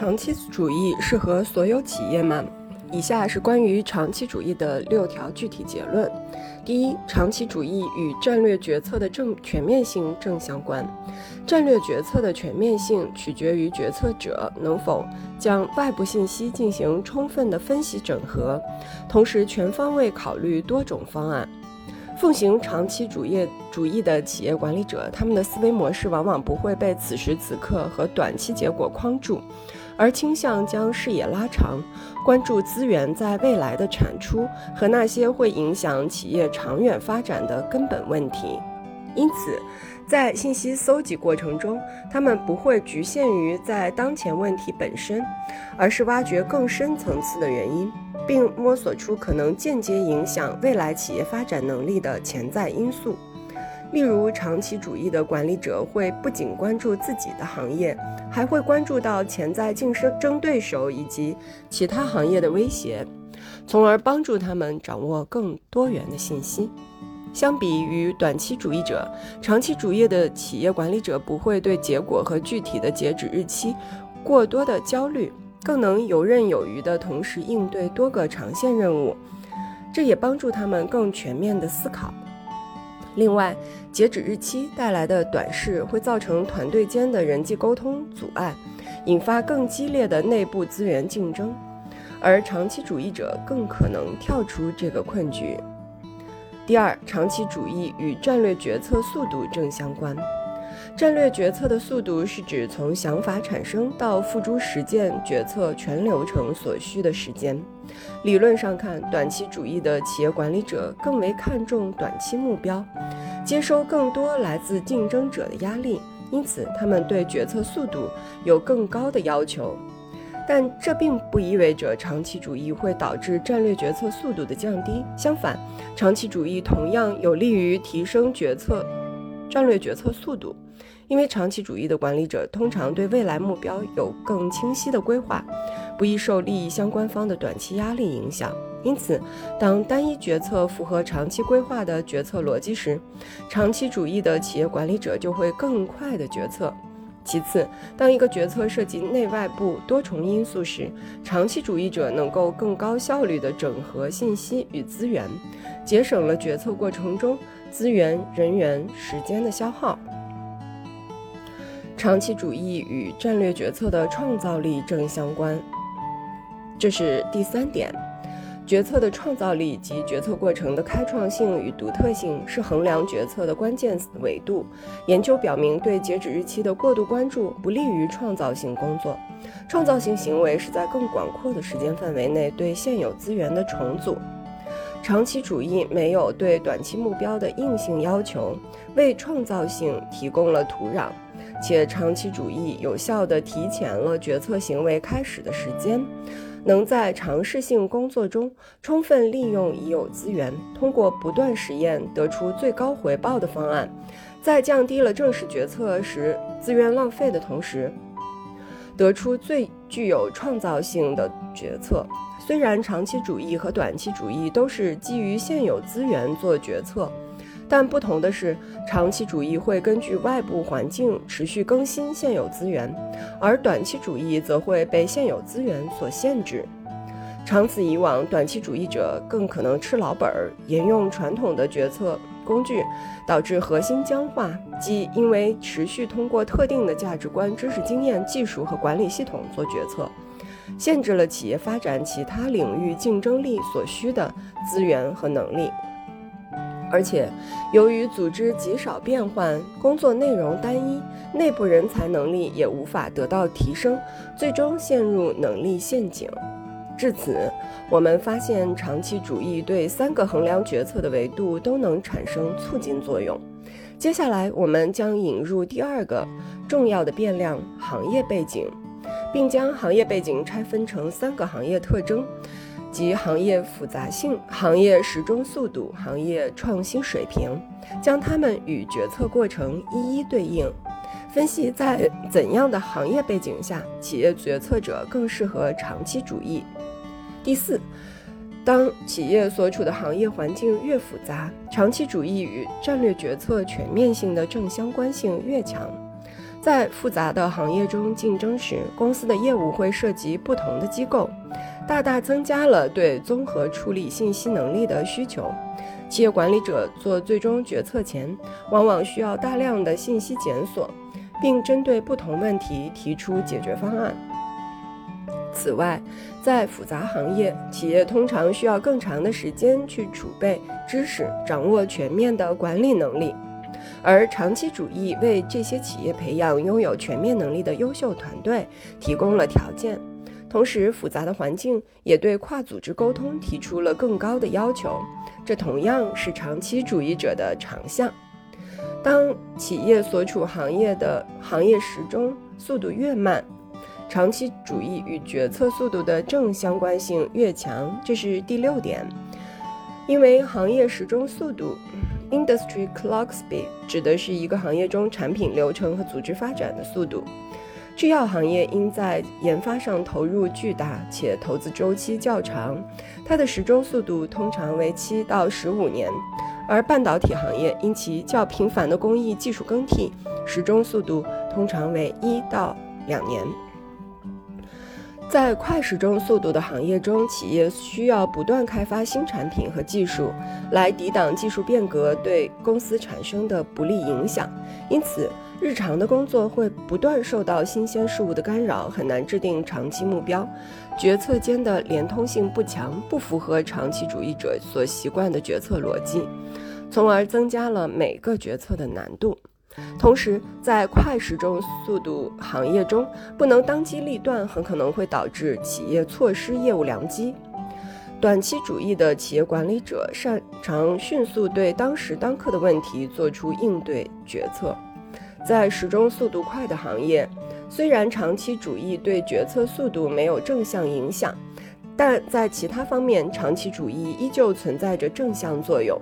长期主义适合所有企业吗？以下是关于长期主义的六条具体结论。第一，长期主义与战略决策的正全面性正相关。战略决策的全面性取决于决策者能否将外部信息进行充分的分析整合，同时全方位考虑多种方案。奉行长期主义主义的企业管理者，他们的思维模式往往不会被此时此刻和短期结果框住，而倾向将视野拉长，关注资源在未来的产出和那些会影响企业长远发展的根本问题。因此，在信息搜集过程中，他们不会局限于在当前问题本身，而是挖掘更深层次的原因。并摸索出可能间接影响未来企业发展能力的潜在因素，例如长期主义的管理者会不仅关注自己的行业，还会关注到潜在竞争对手以及其他行业的威胁，从而帮助他们掌握更多元的信息。相比于短期主义者，长期主义的企业管理者不会对结果和具体的截止日期过多的焦虑。更能游刃有余地同时应对多个长线任务，这也帮助他们更全面地思考。另外，截止日期带来的短视会造成团队间的人际沟通阻碍，引发更激烈的内部资源竞争，而长期主义者更可能跳出这个困局。第二，长期主义与战略决策速度正相关。战略决策的速度是指从想法产生到付诸实践决策全流程所需的时间。理论上看，短期主义的企业管理者更为看重短期目标，接收更多来自竞争者的压力，因此他们对决策速度有更高的要求。但这并不意味着长期主义会导致战略决策速度的降低。相反，长期主义同样有利于提升决策。战略决策速度，因为长期主义的管理者通常对未来目标有更清晰的规划，不易受利益相关方的短期压力影响。因此，当单一决策符合长期规划的决策逻辑时，长期主义的企业管理者就会更快的决策。其次，当一个决策涉及内外部多重因素时，长期主义者能够更高效率地整合信息与资源，节省了决策过程中。资源、人员、时间的消耗。长期主义与战略决策的创造力正相关，这是第三点。决策的创造力及决策过程的开创性与独特性是衡量决策的关键维度。研究表明，对截止日期的过度关注不利于创造性工作。创造性行为是在更广阔的时间范围内对现有资源的重组。长期主义没有对短期目标的硬性要求，为创造性提供了土壤，且长期主义有效地提前了决策行为开始的时间，能在尝试性工作中充分利用已有资源，通过不断实验得出最高回报的方案，在降低了正式决策时资源浪费的同时，得出最具有创造性的决策。虽然长期主义和短期主义都是基于现有资源做决策，但不同的是，长期主义会根据外部环境持续更新现有资源，而短期主义则会被现有资源所限制。长此以往，短期主义者更可能吃老本儿，沿用传统的决策工具，导致核心僵化，即因为持续通过特定的价值观、知识经验、技术和管理系统做决策。限制了企业发展其他领域竞争力所需的资源和能力，而且由于组织极少变换，工作内容单一，内部人才能力也无法得到提升，最终陷入能力陷阱。至此，我们发现长期主义对三个衡量决策的维度都能产生促进作用。接下来，我们将引入第二个重要的变量——行业背景。并将行业背景拆分成三个行业特征，即行业复杂性、行业时钟速度、行业创新水平，将它们与决策过程一一对应，分析在怎样的行业背景下，企业决策者更适合长期主义。第四，当企业所处的行业环境越复杂，长期主义与战略决策全面性的正相关性越强。在复杂的行业中竞争时，公司的业务会涉及不同的机构，大大增加了对综合处理信息能力的需求。企业管理者做最终决策前，往往需要大量的信息检索，并针对不同问题提出解决方案。此外，在复杂行业，企业通常需要更长的时间去储备知识，掌握全面的管理能力。而长期主义为这些企业培养拥有全面能力的优秀团队提供了条件，同时复杂的环境也对跨组织沟通提出了更高的要求，这同样是长期主义者的长项。当企业所处行业的行业时钟速度越慢，长期主义与决策速度的正相关性越强，这是第六点，因为行业时钟速度。Industry clock speed 指的是一个行业中产品流程和组织发展的速度。制药行业因在研发上投入巨大且投资周期较长，它的时钟速度通常为七到十五年；而半导体行业因其较频繁的工艺技术更替，时钟速度通常为一到两年。在快时钟速度的行业中，企业需要不断开发新产品和技术，来抵挡技术变革对公司产生的不利影响。因此，日常的工作会不断受到新鲜事物的干扰，很难制定长期目标。决策间的连通性不强，不符合长期主义者所习惯的决策逻辑，从而增加了每个决策的难度。同时，在快时钟速度行业中，不能当机立断，很可能会导致企业错失业务良机。短期主义的企业管理者擅长迅速对当时当刻的问题做出应对决策。在时钟速度快的行业，虽然长期主义对决策速度没有正向影响，但在其他方面，长期主义依旧存在着正向作用。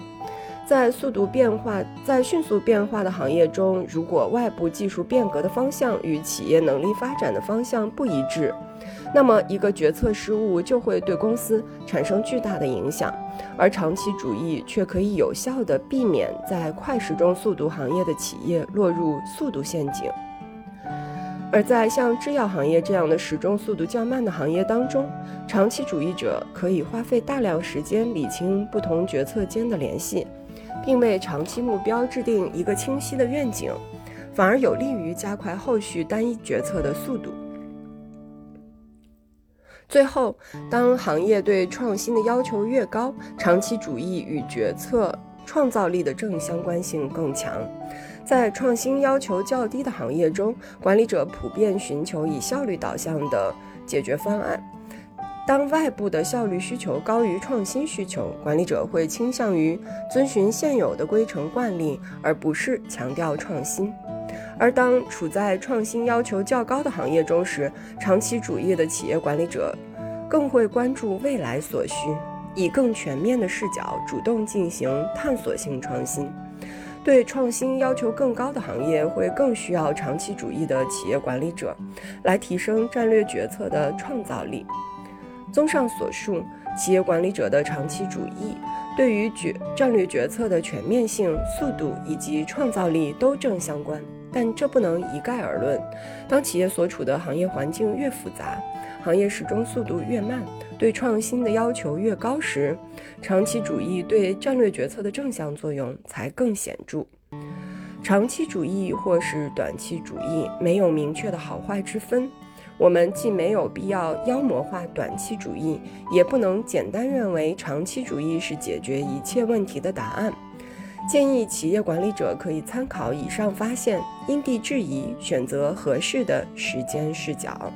在速度变化、在迅速变化的行业中，如果外部技术变革的方向与企业能力发展的方向不一致，那么一个决策失误就会对公司产生巨大的影响。而长期主义却可以有效地避免在快时钟速度行业的企业落入速度陷阱。而在像制药行业这样的时钟速度较慢的行业当中，长期主义者可以花费大量时间理清不同决策间的联系。并为长期目标制定一个清晰的愿景，反而有利于加快后续单一决策的速度。最后，当行业对创新的要求越高，长期主义与决策创造力的正相关性更强。在创新要求较低的行业中，管理者普遍寻求以效率导向的解决方案。当外部的效率需求高于创新需求，管理者会倾向于遵循现有的规程惯例，而不是强调创新。而当处在创新要求较高的行业中时，长期主义的企业管理者更会关注未来所需，以更全面的视角主动进行探索性创新。对创新要求更高的行业会更需要长期主义的企业管理者，来提升战略决策的创造力。综上所述，企业管理者的长期主义对于决战略决策的全面性、速度以及创造力都正相关，但这不能一概而论。当企业所处的行业环境越复杂，行业始终速度越慢，对创新的要求越高时，长期主义对战略决策的正向作用才更显著。长期主义或是短期主义没有明确的好坏之分。我们既没有必要妖魔化短期主义，也不能简单认为长期主义是解决一切问题的答案。建议企业管理者可以参考以上发现，因地制宜选择合适的时间视角。